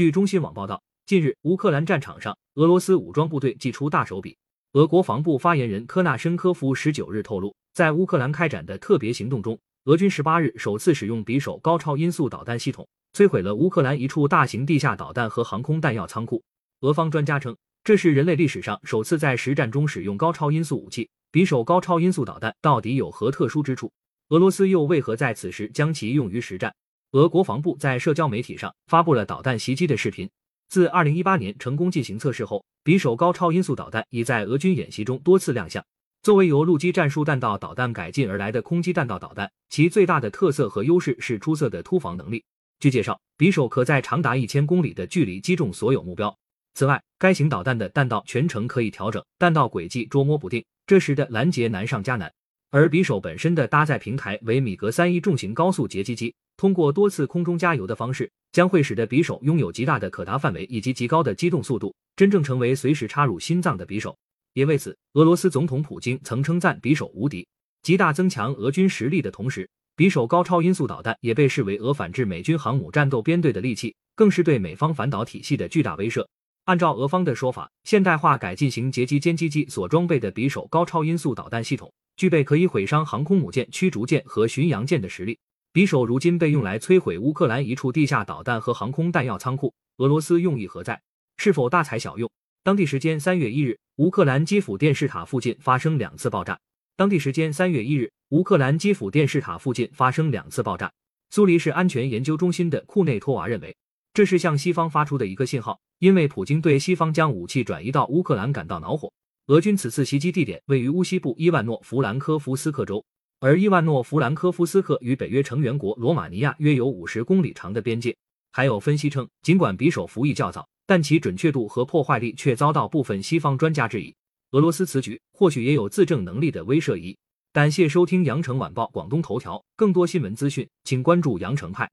据中新网报道，近日乌克兰战场上，俄罗斯武装部队祭出大手笔。俄国防部发言人科纳申科夫十九日透露，在乌克兰开展的特别行动中，俄军十八日首次使用匕首高超音速导弹系统，摧毁了乌克兰一处大型地下导弹和航空弹药仓库。俄方专家称，这是人类历史上首次在实战中使用高超音速武器。匕首高超音速导弹到底有何特殊之处？俄罗斯又为何在此时将其用于实战？俄国防部在社交媒体上发布了导弹袭击的视频。自二零一八年成功进行测试后，匕首高超音速导弹已在俄军演习中多次亮相。作为由陆基战术弹道导弹改进而来的空基弹道导弹，其最大的特色和优势是出色的突防能力。据介绍，匕首可在长达一千公里的距离击中所有目标。此外，该型导弹的弹道全程可以调整，弹道轨迹捉摸不定，这时的拦截难上加难。而匕首本身的搭载平台为米格三一重型高速截击机，通过多次空中加油的方式，将会使得匕首拥有极大的可达范围以及极高的机动速度，真正成为随时插入心脏的匕首。也为此，俄罗斯总统普京曾称赞匕首无敌，极大增强俄军实力的同时，匕首高超音速导弹也被视为俄反制美军航母战斗编队的利器，更是对美方反导体系的巨大威慑。按照俄方的说法，现代化改进型截击歼击机所装备的匕首高超音速导弹系统。具备可以毁伤航空母舰、驱逐舰和巡洋舰的实力。匕首如今被用来摧毁乌克兰一处地下导弹和航空弹药仓库，俄罗斯用意何在？是否大材小用？当地时间三月一日，乌克兰基辅电视塔附近发生两次爆炸。当地时间三月一日，乌克兰基辅电视塔附近发生两次爆炸。苏黎世安全研究中心的库内托娃认为，这是向西方发出的一个信号，因为普京对西方将武器转移到乌克兰感到恼火。俄军此次袭击地点位于乌西部伊万诺弗兰科夫斯克州，而伊万诺弗兰科夫斯克与北约成员国罗马尼亚约有五十公里长的边界。还有分析称，尽管匕首服役较早，但其准确度和破坏力却遭到部分西方专家质疑。俄罗斯此举或许也有自证能力的威慑意。感谢收听羊城晚报广东头条，更多新闻资讯，请关注羊城派。